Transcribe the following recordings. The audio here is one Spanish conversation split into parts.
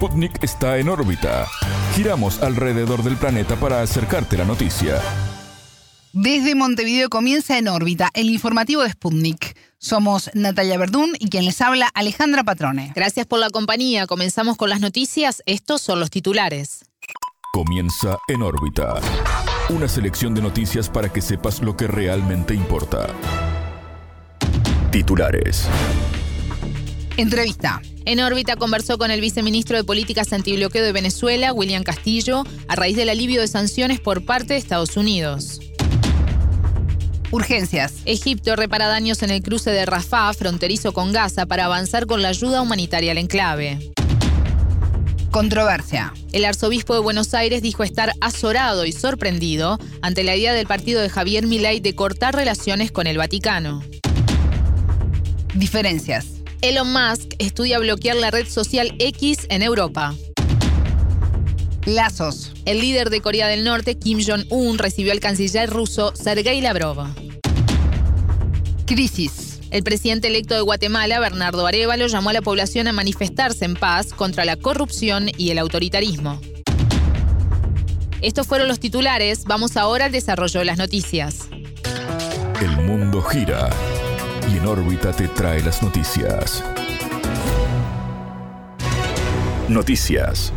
Sputnik está en órbita. Giramos alrededor del planeta para acercarte la noticia. Desde Montevideo comienza en órbita el informativo de Sputnik. Somos Natalia Verdún y quien les habla Alejandra Patrone. Gracias por la compañía. Comenzamos con las noticias. Estos son los titulares. Comienza en órbita. Una selección de noticias para que sepas lo que realmente importa. Titulares. Entrevista. En órbita conversó con el viceministro de Políticas Antibloqueo de Venezuela, William Castillo, a raíz del alivio de sanciones por parte de Estados Unidos. Urgencias. Egipto repara daños en el cruce de Rafah, fronterizo con Gaza, para avanzar con la ayuda humanitaria al enclave. Controversia. El arzobispo de Buenos Aires dijo estar azorado y sorprendido ante la idea del partido de Javier Milei de cortar relaciones con el Vaticano. Diferencias. Elon Musk estudia bloquear la red social X en Europa. Lazos. El líder de Corea del Norte, Kim Jong-un, recibió al canciller ruso Sergei Lavrov. Crisis. El presidente electo de Guatemala, Bernardo Arevalo, llamó a la población a manifestarse en paz contra la corrupción y el autoritarismo. Estos fueron los titulares. Vamos ahora al desarrollo de las noticias. El mundo gira y en órbita te trae las noticias. Noticias.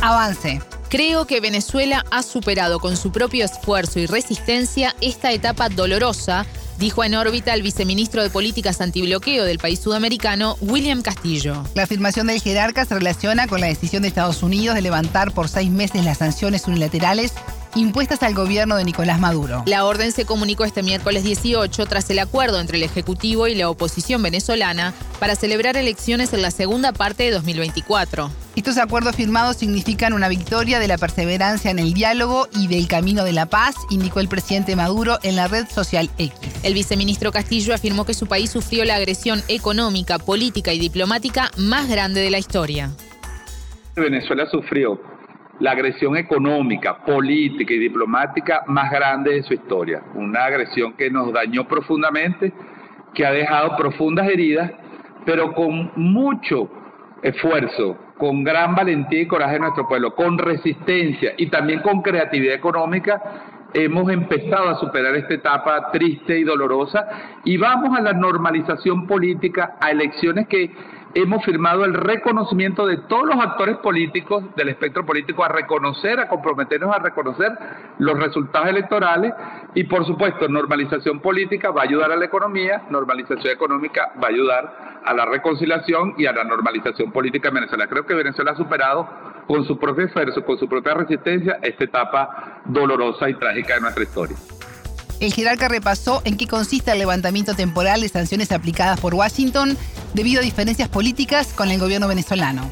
Avance. Creo que Venezuela ha superado con su propio esfuerzo y resistencia esta etapa dolorosa, dijo en órbita el viceministro de Políticas Antibloqueo del país sudamericano, William Castillo. La afirmación del jerarca se relaciona con la decisión de Estados Unidos de levantar por seis meses las sanciones unilaterales impuestas al gobierno de Nicolás Maduro. La orden se comunicó este miércoles 18 tras el acuerdo entre el Ejecutivo y la oposición venezolana para celebrar elecciones en la segunda parte de 2024. Estos acuerdos firmados significan una victoria de la perseverancia en el diálogo y del camino de la paz, indicó el presidente Maduro en la red social X. El viceministro Castillo afirmó que su país sufrió la agresión económica, política y diplomática más grande de la historia. Venezuela sufrió la agresión económica, política y diplomática más grande de su historia. Una agresión que nos dañó profundamente, que ha dejado profundas heridas, pero con mucho esfuerzo, con gran valentía y coraje de nuestro pueblo, con resistencia y también con creatividad económica, hemos empezado a superar esta etapa triste y dolorosa y vamos a la normalización política, a elecciones que hemos firmado el reconocimiento de todos los actores políticos del espectro político a reconocer, a comprometernos a reconocer los resultados electorales y por supuesto normalización política va a ayudar a la economía, normalización económica va a ayudar a la reconciliación y a la normalización política en Venezuela. Creo que Venezuela ha superado con su propio esfuerzo, con su propia resistencia, esta etapa dolorosa y trágica de nuestra historia. El jerarca repasó en qué consiste el levantamiento temporal de sanciones aplicadas por Washington debido a diferencias políticas con el gobierno venezolano.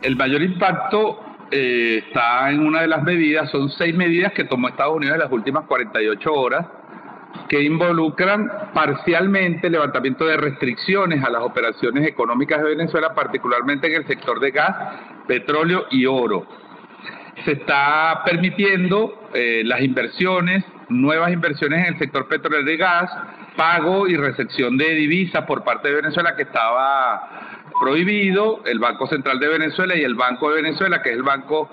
El mayor impacto eh, está en una de las medidas, son seis medidas que tomó Estados Unidos en las últimas 48 horas, que involucran parcialmente el levantamiento de restricciones a las operaciones económicas de Venezuela, particularmente en el sector de gas, petróleo y oro. Se está permitiendo eh, las inversiones nuevas inversiones en el sector petrolero y gas, pago y recepción de divisas por parte de Venezuela que estaba prohibido, el Banco Central de Venezuela y el Banco de Venezuela, que es el banco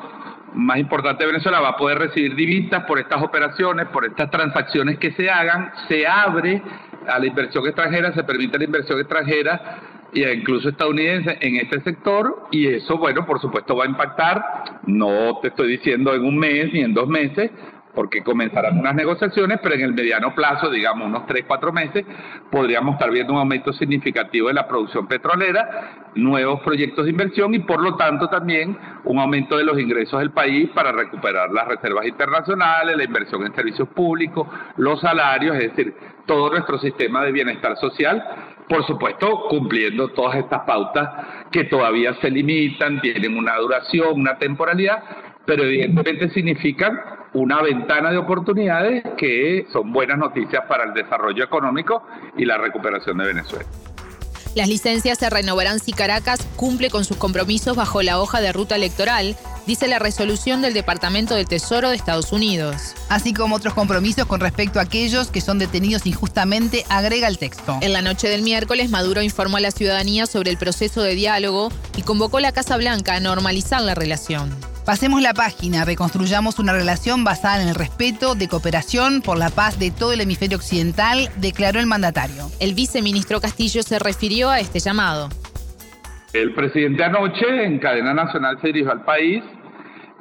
más importante de Venezuela, va a poder recibir divisas por estas operaciones, por estas transacciones que se hagan, se abre a la inversión extranjera, se permite la inversión extranjera e incluso estadounidense en este sector. Y eso, bueno, por supuesto va a impactar, no te estoy diciendo en un mes ni en dos meses, porque comenzarán unas negociaciones, pero en el mediano plazo, digamos unos 3, 4 meses, podríamos estar viendo un aumento significativo de la producción petrolera, nuevos proyectos de inversión y por lo tanto también un aumento de los ingresos del país para recuperar las reservas internacionales, la inversión en servicios públicos, los salarios, es decir, todo nuestro sistema de bienestar social por supuesto, cumpliendo todas estas pautas que todavía se limitan, tienen una duración, una temporalidad, pero evidentemente significan una ventana de oportunidades que son buenas noticias para el desarrollo económico y la recuperación de Venezuela. Las licencias se renovarán si Caracas cumple con sus compromisos bajo la hoja de ruta electoral, dice la resolución del Departamento del Tesoro de Estados Unidos. Así como otros compromisos con respecto a aquellos que son detenidos injustamente, agrega el texto. En la noche del miércoles, Maduro informó a la ciudadanía sobre el proceso de diálogo y convocó a la Casa Blanca a normalizar la relación. Pasemos la página, reconstruyamos una relación basada en el respeto, de cooperación por la paz de todo el hemisferio occidental, declaró el mandatario. El viceministro Castillo se refirió a este llamado. El presidente anoche en cadena nacional se dirigió al país,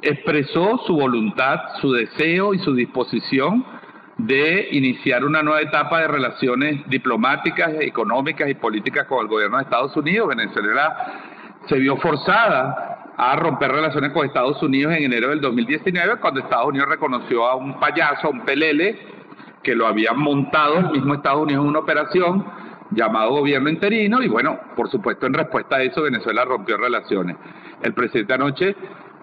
expresó su voluntad, su deseo y su disposición de iniciar una nueva etapa de relaciones diplomáticas, económicas y políticas con el gobierno de Estados Unidos. Venezuela se vio forzada a romper relaciones con Estados Unidos en enero del 2019, cuando Estados Unidos reconoció a un payaso, a un pelele, que lo había montado el mismo Estados Unidos en una operación llamado gobierno interino, y bueno, por supuesto, en respuesta a eso, Venezuela rompió relaciones. El presidente anoche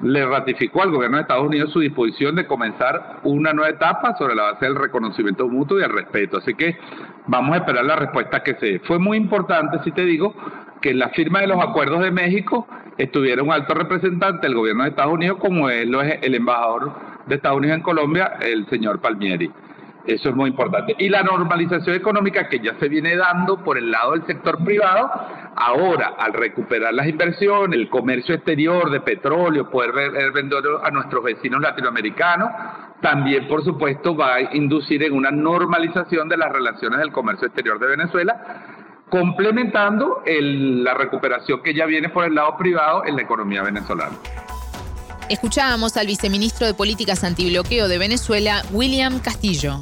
le ratificó al gobierno de Estados Unidos su disposición de comenzar una nueva etapa sobre la base del reconocimiento mutuo y el respeto. Así que vamos a esperar la respuesta que se dé. Fue muy importante, si te digo, que en la firma de los acuerdos de México estuviera un alto representante del gobierno de Estados Unidos, como es el embajador de Estados Unidos en Colombia, el señor Palmieri. Eso es muy importante. Y la normalización económica que ya se viene dando por el lado del sector privado, ahora al recuperar las inversiones, el comercio exterior de petróleo, poder vender a nuestros vecinos latinoamericanos, también por supuesto va a inducir en una normalización de las relaciones del comercio exterior de Venezuela, complementando la recuperación que ya viene por el lado privado en la economía venezolana. Escuchábamos al viceministro de Políticas Antibloqueo de Venezuela, William Castillo.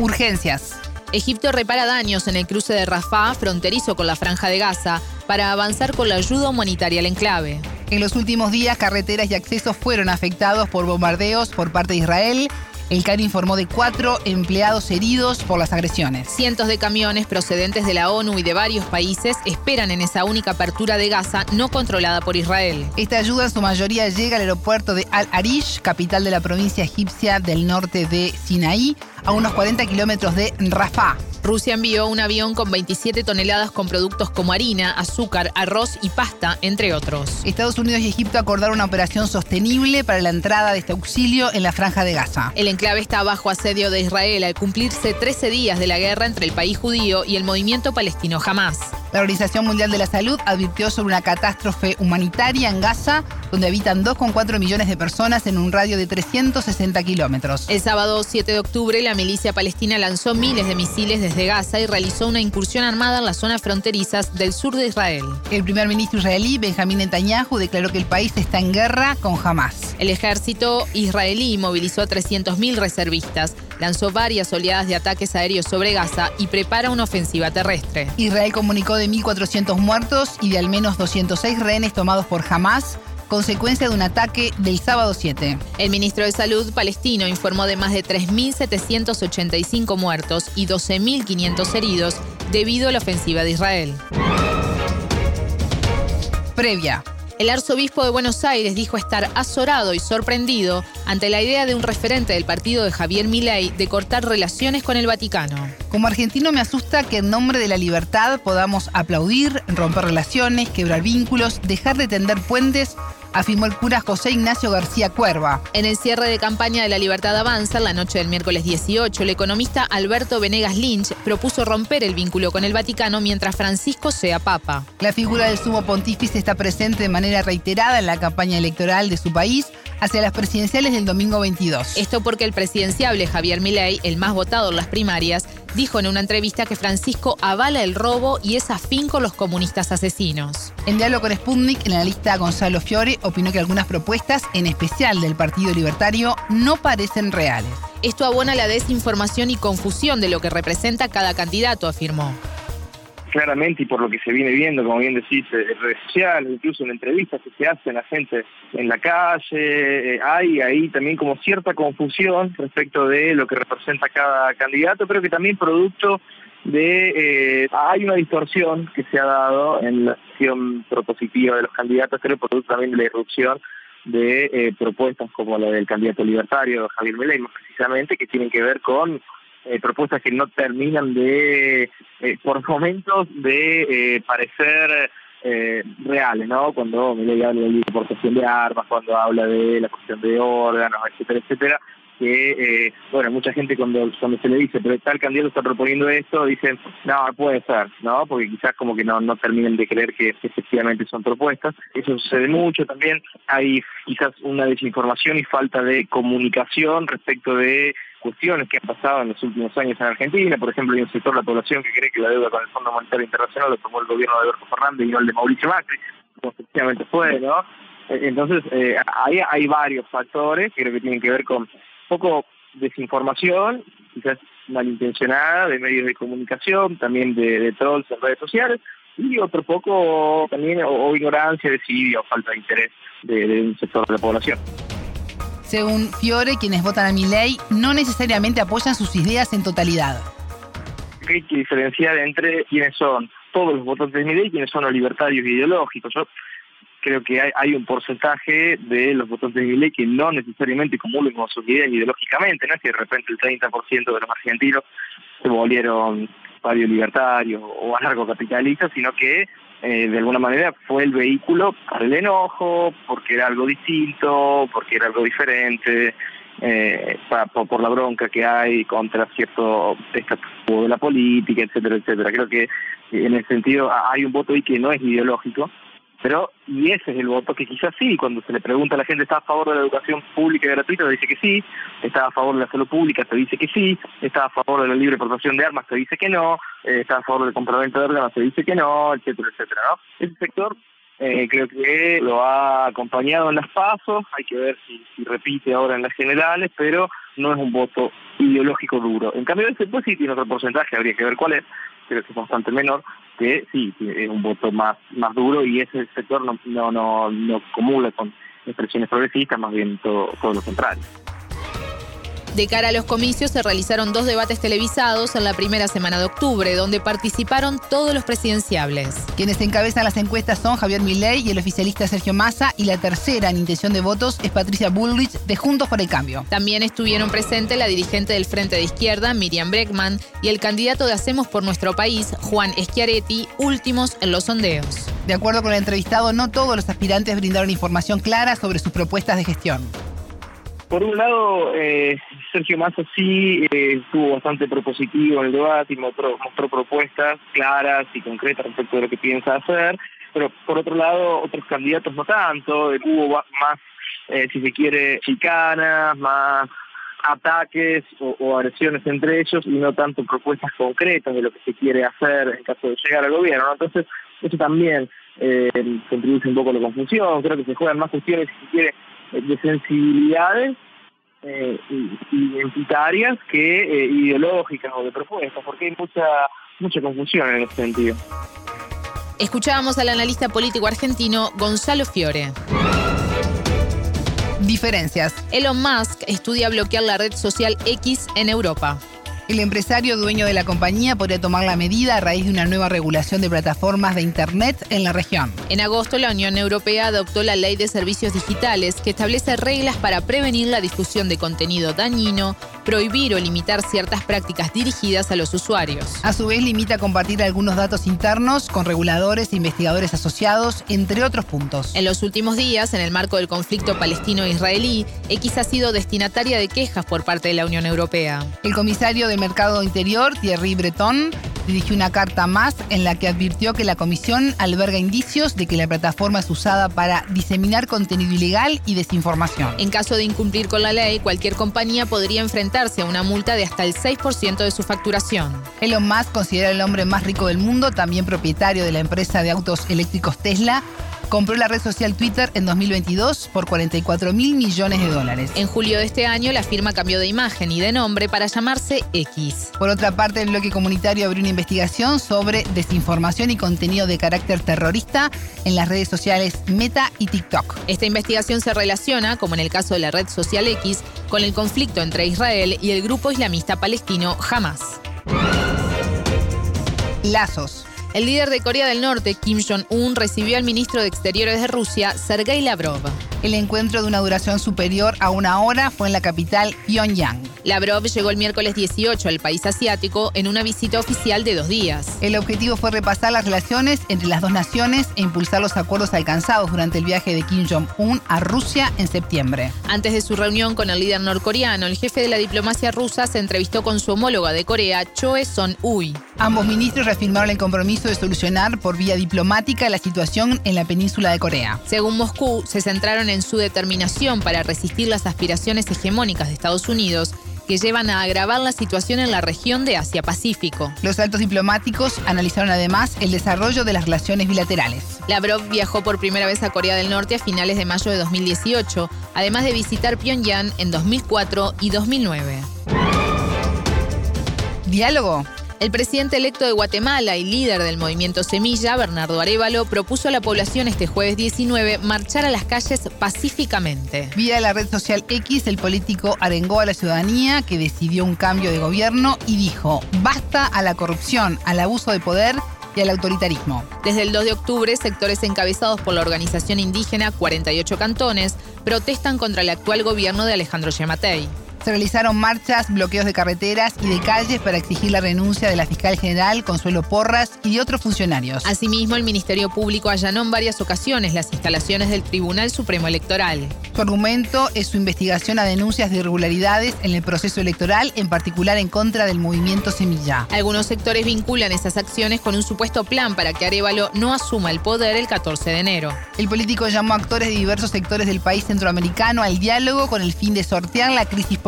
Urgencias. Egipto repara daños en el cruce de Rafah, fronterizo con la Franja de Gaza, para avanzar con la ayuda humanitaria al enclave. En los últimos días, carreteras y accesos fueron afectados por bombardeos por parte de Israel el CAR informó de cuatro empleados heridos por las agresiones. Cientos de camiones procedentes de la ONU y de varios países esperan en esa única apertura de Gaza no controlada por Israel. Esta ayuda en su mayoría llega al aeropuerto de Al-Arish, capital de la provincia egipcia del norte de Sinaí, a unos 40 kilómetros de Rafah. Rusia envió un avión con 27 toneladas con productos como harina, azúcar, arroz y pasta, entre otros. Estados Unidos y Egipto acordaron una operación sostenible para la entrada de este auxilio en la franja de Gaza. El enclave está bajo asedio de Israel al cumplirse 13 días de la guerra entre el país judío y el movimiento palestino Hamas. La Organización Mundial de la Salud advirtió sobre una catástrofe humanitaria en Gaza, donde habitan 2,4 millones de personas en un radio de 360 kilómetros. El sábado 7 de octubre, la milicia palestina lanzó miles de misiles desde Gaza y realizó una incursión armada en las zonas fronterizas del sur de Israel. El primer ministro israelí, Benjamín Netanyahu, declaró que el país está en guerra con Hamas. El ejército israelí movilizó a 300.000 reservistas, lanzó varias oleadas de ataques aéreos sobre Gaza y prepara una ofensiva terrestre. Israel comunicó de 1.400 muertos y de al menos 206 rehenes tomados por Hamas consecuencia de un ataque del sábado 7. El ministro de Salud palestino informó de más de 3.785 muertos y 12.500 heridos debido a la ofensiva de Israel. Previa. El arzobispo de Buenos Aires dijo estar azorado y sorprendido ante la idea de un referente del partido de Javier Milei de cortar relaciones con el Vaticano. Como argentino me asusta que en nombre de la libertad podamos aplaudir, romper relaciones, quebrar vínculos, dejar de tender puentes afirmó el cura José Ignacio García Cuerva. En el cierre de campaña de la Libertad Avanza, la noche del miércoles 18, el economista Alberto Venegas Lynch propuso romper el vínculo con el Vaticano mientras Francisco sea papa. La figura del sumo pontífice está presente de manera reiterada en la campaña electoral de su país hacia las presidenciales del domingo 22. Esto porque el presidenciable Javier Milei, el más votado en las primarias, dijo en una entrevista que Francisco avala el robo y es afín con los comunistas asesinos. En diálogo con Sputnik, el analista Gonzalo Fiore opinó que algunas propuestas, en especial del Partido Libertario, no parecen reales. Esto abona la desinformación y confusión de lo que representa cada candidato, afirmó claramente y por lo que se viene viendo, como bien decís, en redes sociales, incluso en entrevistas que se hacen a gente en la calle, eh, hay ahí también como cierta confusión respecto de lo que representa cada candidato, pero que también producto de eh, hay una distorsión que se ha dado en la acción propositiva de los candidatos, creo producto también de la irrupción de eh, propuestas como la del candidato libertario Javier Milei, precisamente, que tienen que ver con eh, propuestas que no terminan de, eh, por momentos, de eh, parecer eh, reales, ¿no? Cuando Milei habla de la importación de armas, cuando habla de la cuestión de órganos, etcétera, etcétera, que, eh, bueno, mucha gente cuando, cuando se le dice, pero tal candidato está proponiendo esto, dicen, no, puede ser, ¿no? Porque quizás como que no, no terminen de creer que, efectivamente son propuestas. Eso sucede mucho también. Hay quizás una desinformación y falta de comunicación respecto de cuestiones que han pasado en los últimos años en Argentina. Por ejemplo, hay un sector de la población que cree que la deuda con el Fondo Monetario Internacional lo tomó el gobierno de Alberto Fernández y no el de Mauricio Macri, como efectivamente fue, ¿no? Eh, entonces, eh, hay, hay varios factores creo que tienen que ver con poco desinformación, quizás malintencionada de medios de comunicación, también de, trolls en redes sociales, y otro poco también o, ignorancia, desidia o falta de interés de, un sector de la población. Según Fiore, quienes votan a mi ley no necesariamente apoyan sus ideas en totalidad. Hay que diferenciar entre quienes son todos los votantes de mi ley y quienes son los libertarios ideológicos. Yo creo que hay, un porcentaje de los votantes de ley que no necesariamente comulgan con sus ideas ideológicamente, no es que de repente el 30% de los argentinos se volvieron varios libertarios o anarcocapitalistas, sino que eh, de alguna manera fue el vehículo para el enojo, porque era algo distinto, porque era algo diferente, eh, por, la bronca que hay contra cierto estatuto de la política, etcétera, etcétera. Creo que en ese sentido hay un voto ahí que no es ideológico, pero, y ese es el voto que quizás sí, cuando se le pregunta a la gente, ¿está a favor de la educación pública y gratuita? Te dice que sí, está a favor de la salud pública, te dice que sí, está a favor de la libre portación de armas, te dice que no, eh, está a favor del compraventa de órganos, te dice que no, etcétera, etcétera, ¿no? Ese sector eh, creo que lo ha acompañado en las pasos, hay que ver si, si, repite ahora en las generales, pero no es un voto ideológico duro. En cambio, ese pues sí tiene otro porcentaje, habría que ver cuál es, creo que es bastante menor, que sí, es un voto más, más duro y ese sector no, no, no, no comula con expresiones progresistas, más bien todo, todo lo contrario. De cara a los comicios se realizaron dos debates televisados en la primera semana de octubre, donde participaron todos los presidenciables. Quienes encabezan las encuestas son Javier Milei y el oficialista Sergio Massa, y la tercera en intención de votos es Patricia Bullrich de Juntos por el Cambio. También estuvieron presentes la dirigente del Frente de Izquierda, Miriam Breckman, y el candidato de Hacemos por Nuestro País, Juan Schiaretti, últimos en los sondeos. De acuerdo con el entrevistado, no todos los aspirantes brindaron información clara sobre sus propuestas de gestión. Por un lado, eh, Sergio Massa sí eh, estuvo bastante propositivo en el debate y mostró, propuestas claras y concretas respecto de lo que piensa hacer, pero por otro lado, otros candidatos no tanto, hubo más, eh, si se quiere, chicanas, más ataques o, agresiones entre ellos y no tanto propuestas concretas de lo que se quiere hacer en caso de llegar al gobierno. Entonces, eso también eh, contribuye un poco a la confusión. Creo que se juegan más cuestiones, si se quiere, de sensibilidades eh, identitarias que eh, ideológicas o de propuestas, porque hay mucha, mucha confusión en ese sentido. Escuchábamos al analista político argentino Gonzalo Fiore. Diferencias. Elon Musk estudia bloquear la red social X en Europa. El empresario dueño de la compañía podría tomar la medida a raíz de una nueva regulación de plataformas de Internet en la región. En agosto, la Unión Europea adoptó la Ley de Servicios Digitales que establece reglas para prevenir la difusión de contenido dañino, prohibir o limitar ciertas prácticas dirigidas a los usuarios. A su vez, limita compartir algunos datos internos con reguladores e investigadores asociados, entre otros puntos. En los últimos días, en el marco del conflicto palestino-israelí, X ha sido destinataria de quejas por parte de la Unión Europea. El comisario de Mercado Interior, Thierry Breton, dirigió una carta más en la que advirtió que la comisión alberga indicios de que la plataforma es usada para diseminar contenido ilegal y desinformación. En caso de incumplir con la ley, cualquier compañía podría enfrentarse a una multa de hasta el 6% de su facturación. Elon Musk, considera el hombre más rico del mundo, también propietario de la empresa de autos eléctricos Tesla, compró la red social Twitter en 2022 por 44 mil millones de dólares. En julio de este año, la firma cambió de imagen y de nombre para llamarse X. Por otra parte, el bloque comunitario abrió una investigación sobre desinformación y contenido de carácter terrorista en las redes sociales Meta y TikTok. Esta investigación se relaciona, como en el caso de la red social X, con el conflicto entre Israel y el grupo islamista palestino Hamas. Lazos. El líder de Corea del Norte, Kim Jong-un, recibió al ministro de Exteriores de Rusia, Sergei Lavrov. El encuentro de una duración superior a una hora fue en la capital Pyongyang. Lavrov llegó el miércoles 18 al país asiático en una visita oficial de dos días. El objetivo fue repasar las relaciones entre las dos naciones e impulsar los acuerdos alcanzados durante el viaje de Kim Jong-un a Rusia en septiembre. Antes de su reunión con el líder norcoreano, el jefe de la diplomacia rusa se entrevistó con su homóloga de Corea, Choe Son-ui. Ambos ministros reafirmaron el compromiso de solucionar por vía diplomática la situación en la península de Corea. Según Moscú, se centraron en su determinación para resistir las aspiraciones hegemónicas de Estados Unidos que llevan a agravar la situación en la región de Asia-Pacífico. Los altos diplomáticos analizaron además el desarrollo de las relaciones bilaterales. Lavrov viajó por primera vez a Corea del Norte a finales de mayo de 2018, además de visitar Pyongyang en 2004 y 2009. Diálogo el presidente electo de Guatemala y líder del movimiento Semilla, Bernardo Arevalo, propuso a la población este jueves 19 marchar a las calles pacíficamente. Vía la red social X, el político arengó a la ciudadanía que decidió un cambio de gobierno y dijo, basta a la corrupción, al abuso de poder y al autoritarismo. Desde el 2 de octubre, sectores encabezados por la organización indígena 48 cantones protestan contra el actual gobierno de Alejandro Yamatei. Se realizaron marchas, bloqueos de carreteras y de calles para exigir la renuncia de la fiscal general Consuelo Porras y de otros funcionarios. Asimismo, el Ministerio Público allanó en varias ocasiones las instalaciones del Tribunal Supremo Electoral. Su argumento es su investigación a denuncias de irregularidades en el proceso electoral, en particular en contra del movimiento Semilla. Algunos sectores vinculan esas acciones con un supuesto plan para que Arevalo no asuma el poder el 14 de enero. El político llamó a actores de diversos sectores del país centroamericano al diálogo con el fin de sortear la crisis política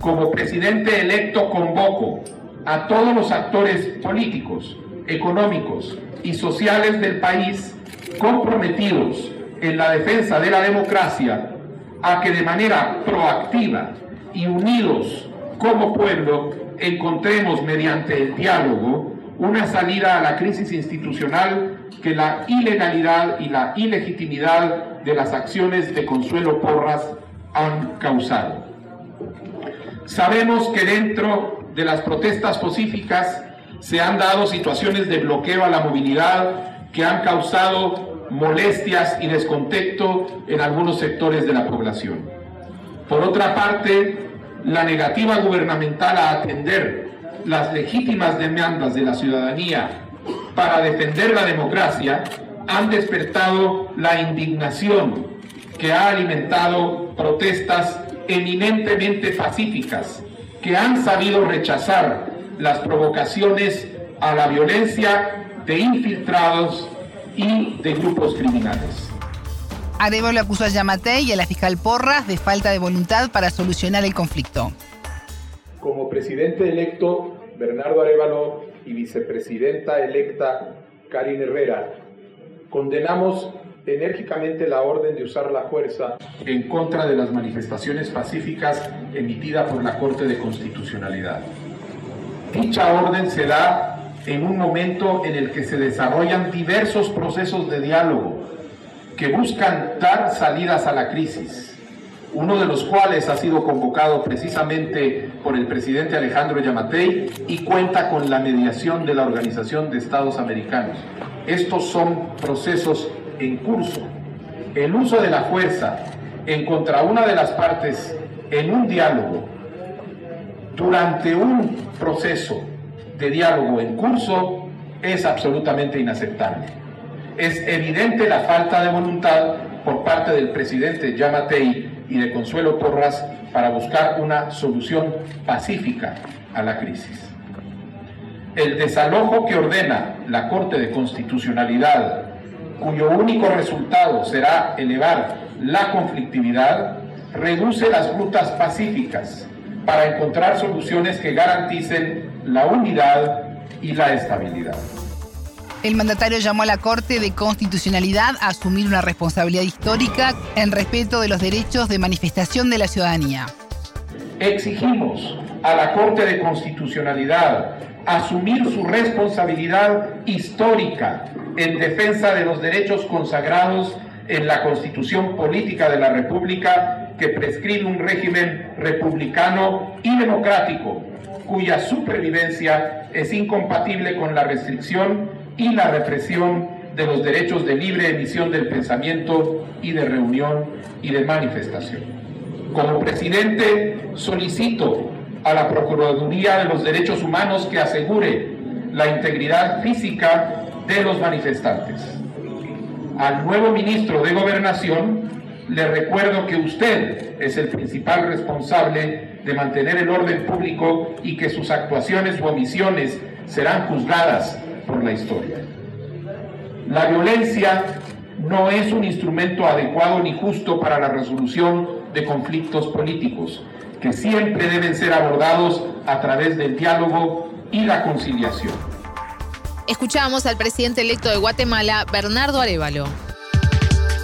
Como presidente electo convoco a todos los actores políticos, económicos y sociales del país comprometidos en la defensa de la democracia a que de manera proactiva y unidos como pueblo encontremos mediante el diálogo una salida a la crisis institucional que la ilegalidad y la ilegitimidad de las acciones de Consuelo Porras han causado. Sabemos que dentro de las protestas pacíficas se han dado situaciones de bloqueo a la movilidad que han causado molestias y descontento en algunos sectores de la población. Por otra parte, la negativa gubernamental a atender las legítimas demandas de la ciudadanía para defender la democracia han despertado la indignación que ha alimentado protestas eminentemente pacíficas, que han sabido rechazar las provocaciones a la violencia de infiltrados y de grupos criminales. Arevalo acusó a Yamate y a la fiscal Porras de falta de voluntad para solucionar el conflicto. Como presidente electo, Bernardo Arevalo y vicepresidenta electa Karin Herrera, condenamos enérgicamente la orden de usar la fuerza en contra de las manifestaciones pacíficas emitida por la Corte de Constitucionalidad. Dicha orden se da en un momento en el que se desarrollan diversos procesos de diálogo que buscan dar salidas a la crisis, uno de los cuales ha sido convocado precisamente por el presidente Alejandro Yamatei y cuenta con la mediación de la Organización de Estados Americanos. Estos son procesos en curso. El uso de la fuerza en contra una de las partes en un diálogo durante un proceso de diálogo en curso es absolutamente inaceptable. Es evidente la falta de voluntad por parte del presidente Yamatei y de Consuelo Porras para buscar una solución pacífica a la crisis. El desalojo que ordena la Corte de Constitucionalidad cuyo único resultado será elevar la conflictividad, reduce las rutas pacíficas para encontrar soluciones que garanticen la unidad y la estabilidad. El mandatario llamó a la Corte de Constitucionalidad a asumir una responsabilidad histórica en respeto de los derechos de manifestación de la ciudadanía. Exigimos a la Corte de Constitucionalidad asumir su responsabilidad histórica en defensa de los derechos consagrados en la Constitución Política de la República que prescribe un régimen republicano y democrático cuya supervivencia es incompatible con la restricción y la represión de los derechos de libre emisión del pensamiento y de reunión y de manifestación. Como presidente solicito a la Procuraduría de los Derechos Humanos que asegure la integridad física de los manifestantes. Al nuevo ministro de Gobernación le recuerdo que usted es el principal responsable de mantener el orden público y que sus actuaciones u omisiones serán juzgadas por la historia. La violencia no es un instrumento adecuado ni justo para la resolución de conflictos políticos, que siempre deben ser abordados a través del diálogo y la conciliación. Escuchamos al presidente electo de Guatemala, Bernardo Arevalo.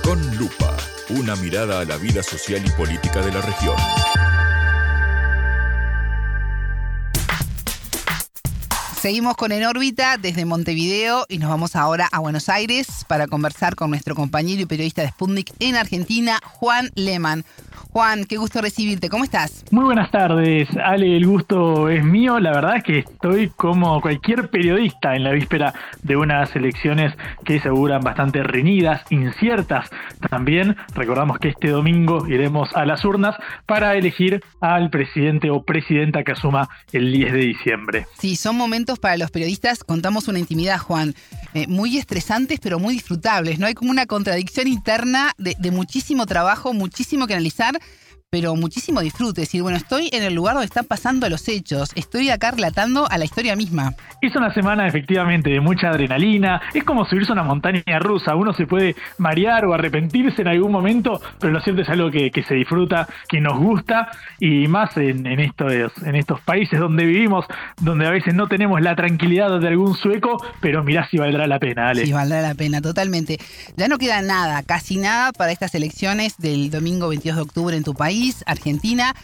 Con lupa, una mirada a la vida social y política de la región. Seguimos con En órbita desde Montevideo y nos vamos ahora a Buenos Aires para conversar con nuestro compañero y periodista de Sputnik en Argentina, Juan Lehmann. Juan, qué gusto recibirte. ¿Cómo estás? Muy buenas tardes, Ale. El gusto es mío. La verdad es que estoy como cualquier periodista en la víspera de unas elecciones que se auguran bastante reñidas, inciertas. También recordamos que este domingo iremos a las urnas para elegir al presidente o presidenta que asuma el 10 de diciembre. Sí, son momentos para los periodistas, contamos una intimidad, Juan, eh, muy estresantes pero muy disfrutables. No hay como una contradicción interna de, de muchísimo trabajo, muchísimo que analizar pero muchísimo disfrute. Es decir, bueno, estoy en el lugar donde están pasando los hechos, estoy acá relatando a la historia misma. Es una semana efectivamente de mucha adrenalina, es como subirse a una montaña rusa, uno se puede marear o arrepentirse en algún momento, pero lo cierto es algo que, se disfruta, que nos gusta, y más en, estos, en estos países donde vivimos, donde a veces no tenemos la tranquilidad de algún sueco, pero mirá si valdrá la pena, Ale. Sí, valdrá la pena, totalmente. Ya no queda nada, casi nada para estas elecciones del domingo 22 de octubre en tu país Argentina.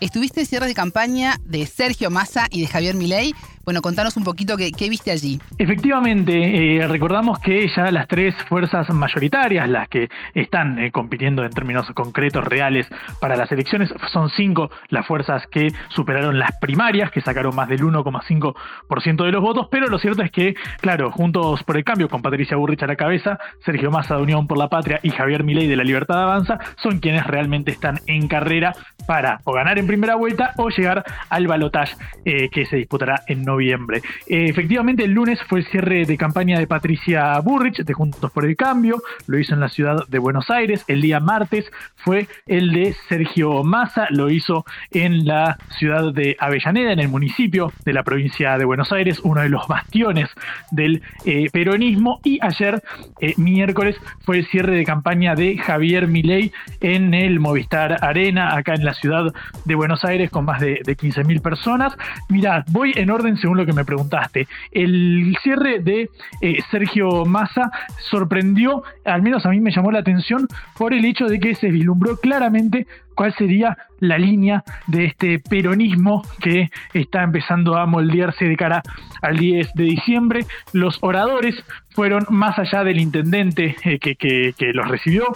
Estuviste en cierre de campaña de Sergio Massa y de Javier Milei. Bueno, contanos un poquito qué, viste allí. Efectivamente, eh, recordamos que ya las tres fuerzas mayoritarias, las que están eh, compitiendo en términos concretos, reales, para las elecciones, son cinco las fuerzas que superaron las primarias, que sacaron más del 1,5% de los votos, pero lo cierto es que, claro, Juntos por el Cambio, con Patricia Burrich a la cabeza, Sergio Massa de Unión por la Patria y Javier Milei de la Libertad Avanza, son quienes realmente están en carrera para o ganar en primera vuelta o llegar al balotaje eh, que se disputará en noviembre. Eh, efectivamente, el lunes fue el cierre de campaña de Patricia Burrich de Juntos por el Cambio, lo hizo en la ciudad de Buenos Aires. El día martes fue el de Sergio Massa, lo hizo en la ciudad de Avellaneda, en el municipio de la provincia de Buenos Aires, uno de los bastiones del eh, peronismo. Y ayer, eh, miércoles, fue el cierre de campaña de Javier Milei en el Movistar Arena, acá en la ciudad de Buenos Aires, con más de, de 15.000 personas. Mirad, voy en orden según lo que me preguntaste. El cierre de eh, Sergio Massa sorprendió, al menos a mí me llamó la atención, por el hecho de que se vislumbró claramente cuál sería la línea de este peronismo que está empezando a moldearse de cara al 10 de diciembre. Los oradores fueron más allá del intendente eh, que, los recibió,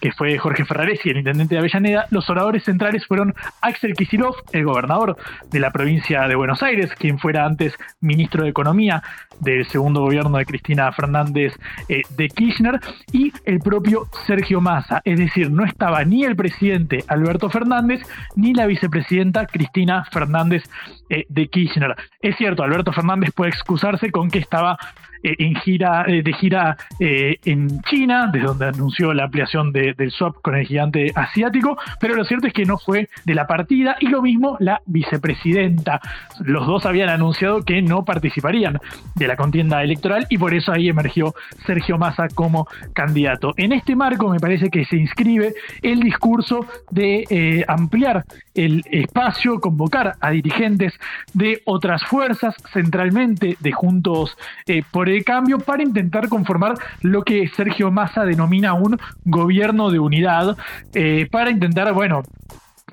que fue Jorge Ferraresi, el intendente de Avellaneda. Los oradores centrales fueron Axel Kisilov, el gobernador de la provincia de Buenos Aires, quien fuera antes ministro de Economía del segundo gobierno de Cristina Fernández eh, de Kirchner, y el propio Sergio Massa. Es decir, no estaba ni el presidente Alberto Fernández ni la vicepresidenta Cristina Fernández eh, de Kirchner. Es cierto, Alberto Fernández puede excusarse con que estaba eh, en gira, eh, de gira eh, en China, desde donde anunció la ampliación del swap con el gigante asiático, pero lo cierto es que no fue de la partida y lo mismo la vicepresidenta. Los dos habían anunciado que no participarían de la contienda electoral y por eso ahí emergió Sergio Massa como candidato. En este marco me parece que se inscribe el discurso de ampliar el espacio, convocar a dirigentes de otras fuerzas, centralmente de Juntos por el cambio para intentar conformar lo que Sergio Massa denomina un gobierno de unidad, eh, para intentar, bueno,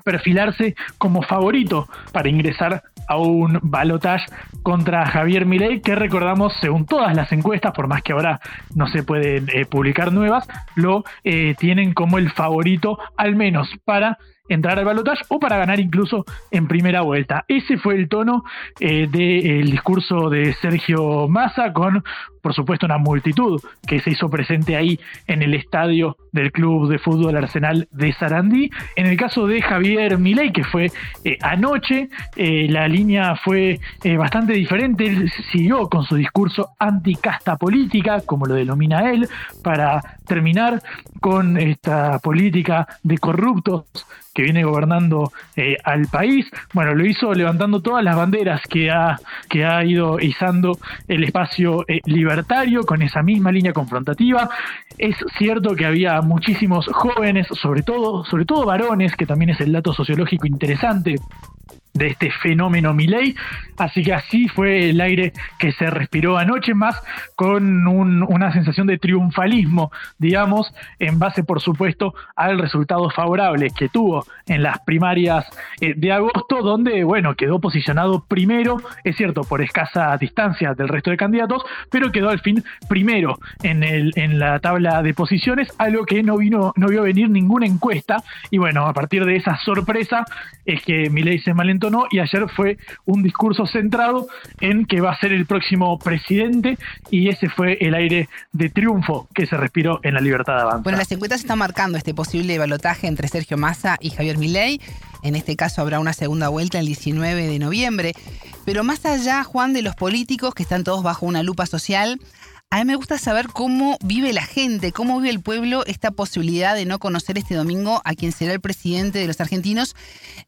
perfilarse como favorito para ingresar a un balotage contra Javier Milei, que recordamos, según todas las encuestas, por más que ahora no se pueden eh, publicar nuevas, lo eh, tienen como el favorito, al menos para entrar al balotaje o para ganar incluso en primera vuelta. Ese fue el tono eh, del discurso de Sergio Massa con por supuesto, una multitud que se hizo presente ahí en el estadio del Club de Fútbol Arsenal de Sarandí. En el caso de Javier Milei, que fue eh, anoche, eh, la línea fue eh, bastante diferente. Él siguió con su discurso anticasta política, como lo denomina él, para terminar con esta política de corruptos que viene gobernando al país. Bueno, lo hizo levantando todas las banderas que ha, que ha ido izando el espacio libertario con esa misma línea confrontativa. Es cierto que había muchísimos jóvenes, sobre todo, sobre todo varones, que también es el dato sociológico interesante de este fenómeno Milei. Así que así fue el aire que se respiró anoche, más con una sensación de triunfalismo, digamos, en base, por supuesto, al resultado favorable que tuvo en las primarias eh, de agosto, donde, bueno, quedó posicionado primero, es cierto, por escasa distancia del resto de candidatos, pero quedó al fin primero en, la tabla de posiciones, algo que no vino, no vio venir ninguna encuesta. Y bueno, a partir de esa sorpresa es que Milei se malentó y ayer fue un discurso centrado en que va a ser el próximo presidente y ese fue el aire de triunfo que se respiró en la libertad de avanza. Bueno, las encuestas están marcando este posible balotaje entre Sergio Massa y Javier Milei. En este caso habrá una segunda vuelta el 19 de noviembre. Pero más allá, Juan, de los políticos que están todos bajo una lupa social, a mí me gusta saber cómo vive la gente, cómo vive el pueblo esta posibilidad de no conocer este domingo a quien será el presidente de los argentinos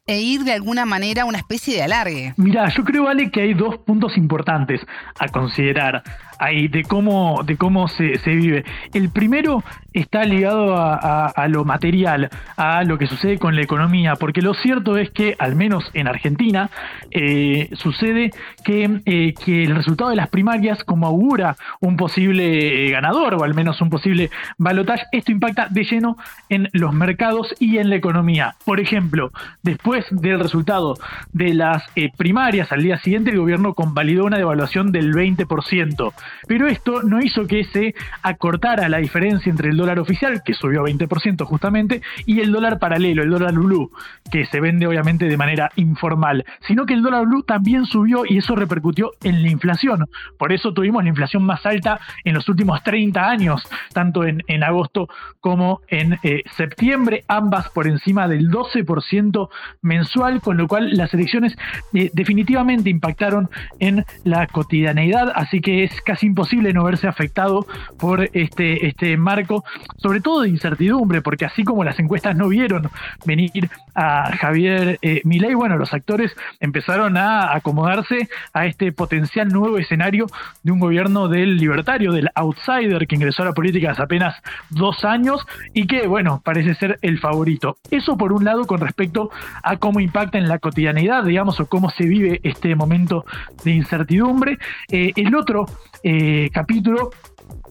e ir de alguna manera a una especie de alargue. Mira, yo creo, Ale, que hay dos puntos importantes a considerar ahí de cómo, de cómo se, vive. El primero está ligado a, lo material, a lo que sucede con la economía, porque lo cierto es que, al menos en Argentina, eh, sucede que, eh, que el resultado de las primarias, como augura un posible eh, ganador, o al menos un posible balotaje, esto impacta de lleno en los mercados y en la economía. Por ejemplo, después del resultado de las primarias, al día siguiente el gobierno convalidó una devaluación del 20%. Pero esto no hizo que se acortara la diferencia entre el dólar oficial, que subió 20% justamente, y el dólar paralelo, el dólar blue, que se vende obviamente de manera informal, sino que el dólar blue también subió y eso repercutió en la inflación. Por eso tuvimos la inflación más alta en los últimos 30 años, tanto en, agosto como en eh, septiembre, ambas por encima del 12% mensual, con lo cual las elecciones eh, definitivamente impactaron en la cotidianeidad, así que es casi imposible no verse afectado por este, este marco, sobre todo de incertidumbre, porque así como las encuestas no vieron venir a Javier eh, Milei, bueno, los actores empezaron a acomodarse a este potencial nuevo escenario de un gobierno del libertario, del outsider que ingresó a la política hace apenas dos años y que, bueno, parece ser el favorito. Eso por un lado con respecto a cómo impacta en la cotidianidad, digamos, o cómo se vive este momento de incertidumbre. Eh, el otro eh, capítulo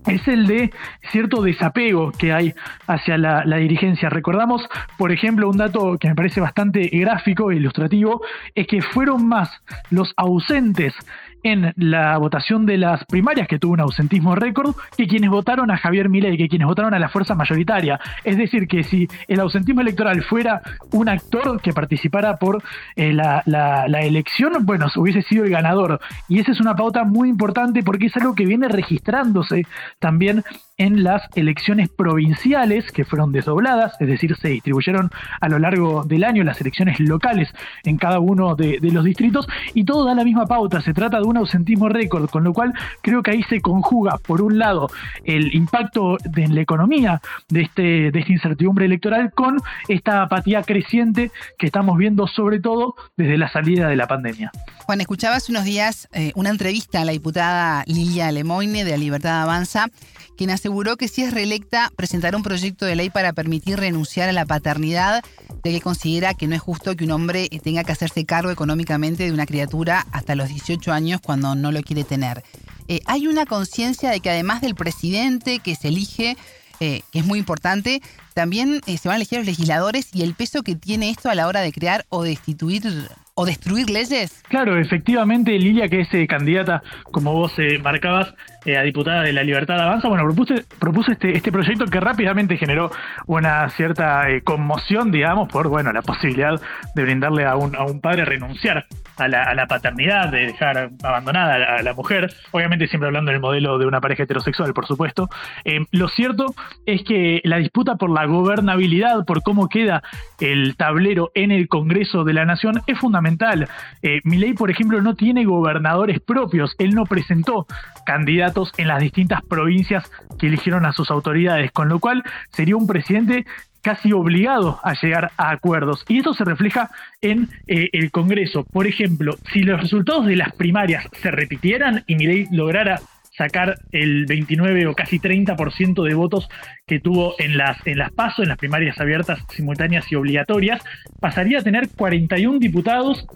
es el de cierto desapego que hay hacia la, dirigencia. Recordamos, por ejemplo, un dato que me parece bastante gráfico e ilustrativo, es que fueron más los ausentes en la votación de las primarias, que tuvo un ausentismo récord, que quienes votaron a Javier Milei, que quienes votaron a la fuerza mayoritaria. Es decir, que si el ausentismo electoral fuera un actor que participara por eh, la, la, elección, bueno, hubiese sido el ganador. Y esa es una pauta muy importante porque es algo que viene registrándose también en las elecciones provinciales que fueron desdobladas, es decir, se distribuyeron a lo largo del año las elecciones locales en cada uno de, los distritos y todo da la misma pauta, se trata de un ausentismo récord, con lo cual creo que ahí se conjuga, por un lado, el impacto en la economía de, este, de esta incertidumbre electoral con esta apatía creciente que estamos viendo sobre todo desde la salida de la pandemia. Juan, escuchaba hace unos días eh, una entrevista a la diputada Lilia Lemoine de la Libertad Avanza, quien aseguró que si es reelecta presentará un proyecto de ley para permitir renunciar a la paternidad, de que considera que no es justo que un hombre tenga que hacerse cargo económicamente de una criatura hasta los 18 años cuando no lo quiere tener. Eh, hay una conciencia de que además del presidente que se elige, eh, que es muy importante, también eh, se van a elegir los legisladores y el peso que tiene esto a la hora de crear o destituir o destruir leyes? Claro, efectivamente, Lilia, que es eh, candidata, como vos eh, marcabas, eh, a diputada de la Libertad Avanza, bueno, propuse, propuso este, este proyecto que rápidamente generó una cierta conmoción, digamos, por bueno, la posibilidad de brindarle a un, a un padre renunciar a la, a la, paternidad, de dejar abandonada a la, mujer, obviamente siempre hablando en el modelo de una pareja heterosexual, por supuesto. lo cierto es que la disputa por la gobernabilidad, por cómo queda el tablero en el Congreso de la Nación, es fundamental. Eh, Milei, por ejemplo, no tiene gobernadores propios, él no presentó candidatos en las distintas provincias que eligieron a sus autoridades, con lo cual sería un presidente casi obligado a llegar a acuerdos. Y eso se refleja en eh, el Congreso. Por ejemplo, si los resultados de las primarias se repitieran y Milei lograra sacar el 29 o casi 30% de votos que tuvo en las, en las PASO, en las primarias abiertas, simultáneas y obligatorias, pasaría a tener 41 diputados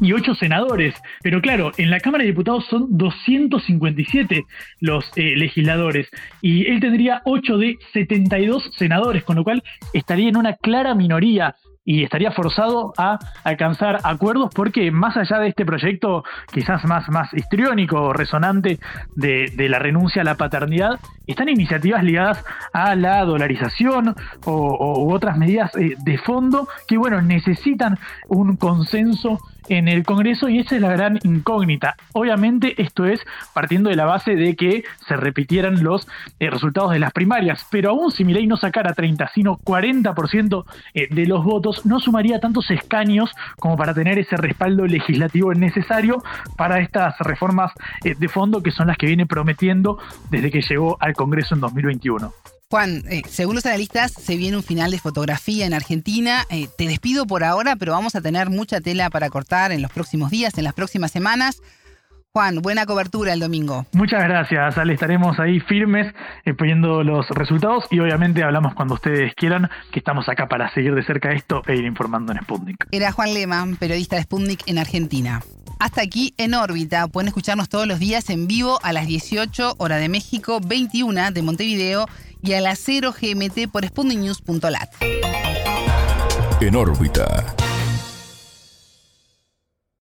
y 8 senadores. Pero claro, en la Cámara de Diputados son 257 los eh, legisladores y él tendría 8 de 72 senadores, con lo cual estaría en una clara minoría y estaría forzado a alcanzar acuerdos porque más allá de este proyecto quizás más, más histriónico, resonante de, la renuncia a la paternidad, están iniciativas ligadas a la dolarización o, u otras medidas eh, de fondo que bueno, necesitan un consenso en el Congreso y esa es la gran incógnita. Obviamente esto es partiendo de la base de que se repitieran los eh, resultados de las primarias, pero aún si Milei no sacara 30, sino 40% eh, de los votos, no sumaría tantos escaños como para tener ese respaldo legislativo necesario para estas reformas eh, de fondo que son las que viene prometiendo desde que llegó al Congreso en 2021. Juan, eh, según los analistas, se viene un final de fotografía en Argentina. Eh, te despido por ahora, pero vamos a tener mucha tela para cortar en los próximos días, en las próximas semanas. Juan, buena cobertura el domingo. Muchas gracias, Ale. Estaremos ahí firmes eh, poniendo los resultados y obviamente hablamos cuando ustedes quieran, que estamos acá para seguir de cerca esto e ir informando en Sputnik. Era Juan Lehmann, periodista de Sputnik en Argentina. Hasta aquí en órbita. Pueden escucharnos todos los días en vivo a las 18 hora de México, 21 de Montevideo y a las 0 GMT por sputniknews.lat. En órbita.